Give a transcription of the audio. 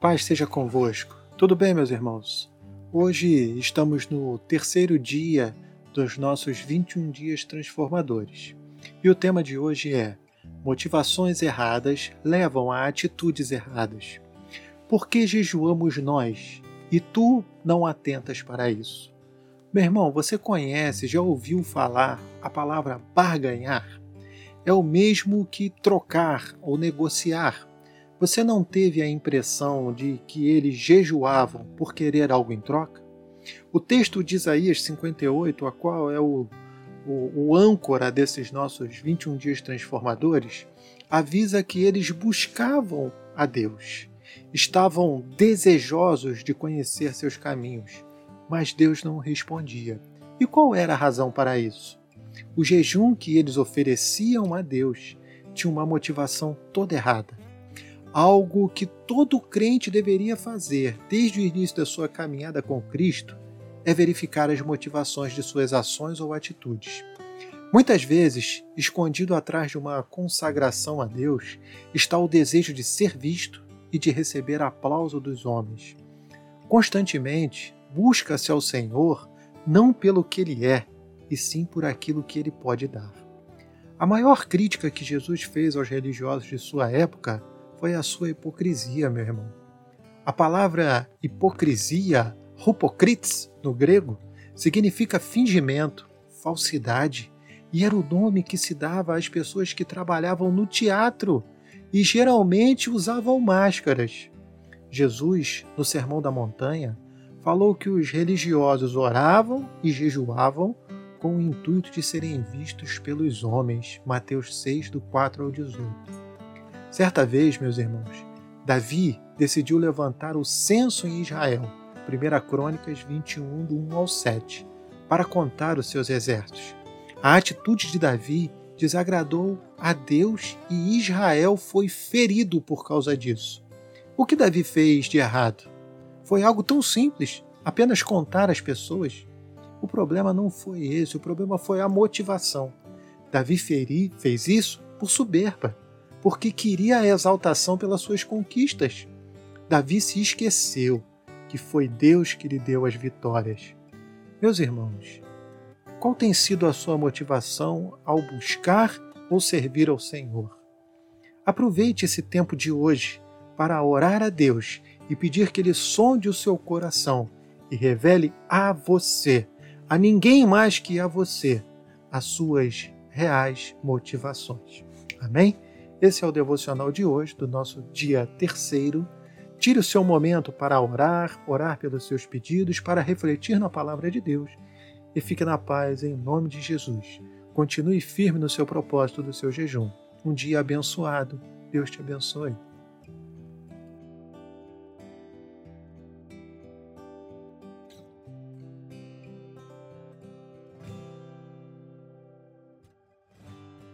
Paz seja convosco. Tudo bem, meus irmãos? Hoje estamos no terceiro dia dos nossos 21 dias transformadores. E o tema de hoje é: Motivações erradas levam a atitudes erradas. Por que jejuamos nós e tu não atentas para isso? Meu irmão, você conhece, já ouviu falar a palavra barganhar? É o mesmo que trocar ou negociar. Você não teve a impressão de que eles jejuavam por querer algo em troca? O texto de Isaías 58, a qual é o, o, o âncora desses nossos 21 dias transformadores, avisa que eles buscavam a Deus, estavam desejosos de conhecer seus caminhos, mas Deus não respondia. E qual era a razão para isso? O jejum que eles ofereciam a Deus tinha uma motivação toda errada algo que todo crente deveria fazer desde o início da sua caminhada com Cristo é verificar as motivações de suas ações ou atitudes. Muitas vezes, escondido atrás de uma consagração a Deus, está o desejo de ser visto e de receber aplauso dos homens. Constantemente, busca-se ao Senhor não pelo que ele é, e sim por aquilo que ele pode dar. A maior crítica que Jesus fez aos religiosos de sua época foi a sua hipocrisia, meu irmão. A palavra hipocrisia, hypocrites, no grego, significa fingimento, falsidade, e era o nome que se dava às pessoas que trabalhavam no teatro e geralmente usavam máscaras. Jesus, no Sermão da Montanha, falou que os religiosos oravam e jejuavam com o intuito de serem vistos pelos homens. Mateus 6, do 4 ao 18. Certa vez, meus irmãos, Davi decidiu levantar o censo em Israel, 1 Crônicas 21, do 1 ao 7, para contar os seus exércitos. A atitude de Davi desagradou a Deus e Israel foi ferido por causa disso. O que Davi fez de errado? Foi algo tão simples, apenas contar as pessoas. O problema não foi esse, o problema foi a motivação. Davi feri, fez isso por soberba porque queria a exaltação pelas suas conquistas. Davi se esqueceu que foi Deus que lhe deu as vitórias. Meus irmãos, qual tem sido a sua motivação ao buscar ou servir ao Senhor? Aproveite esse tempo de hoje para orar a Deus e pedir que Ele sonde o seu coração e revele a você, a ninguém mais que a você, as suas reais motivações. Amém? Esse é o devocional de hoje, do nosso dia terceiro. Tire o seu momento para orar, orar pelos seus pedidos, para refletir na palavra de Deus e fique na paz em nome de Jesus. Continue firme no seu propósito do seu jejum. Um dia abençoado. Deus te abençoe.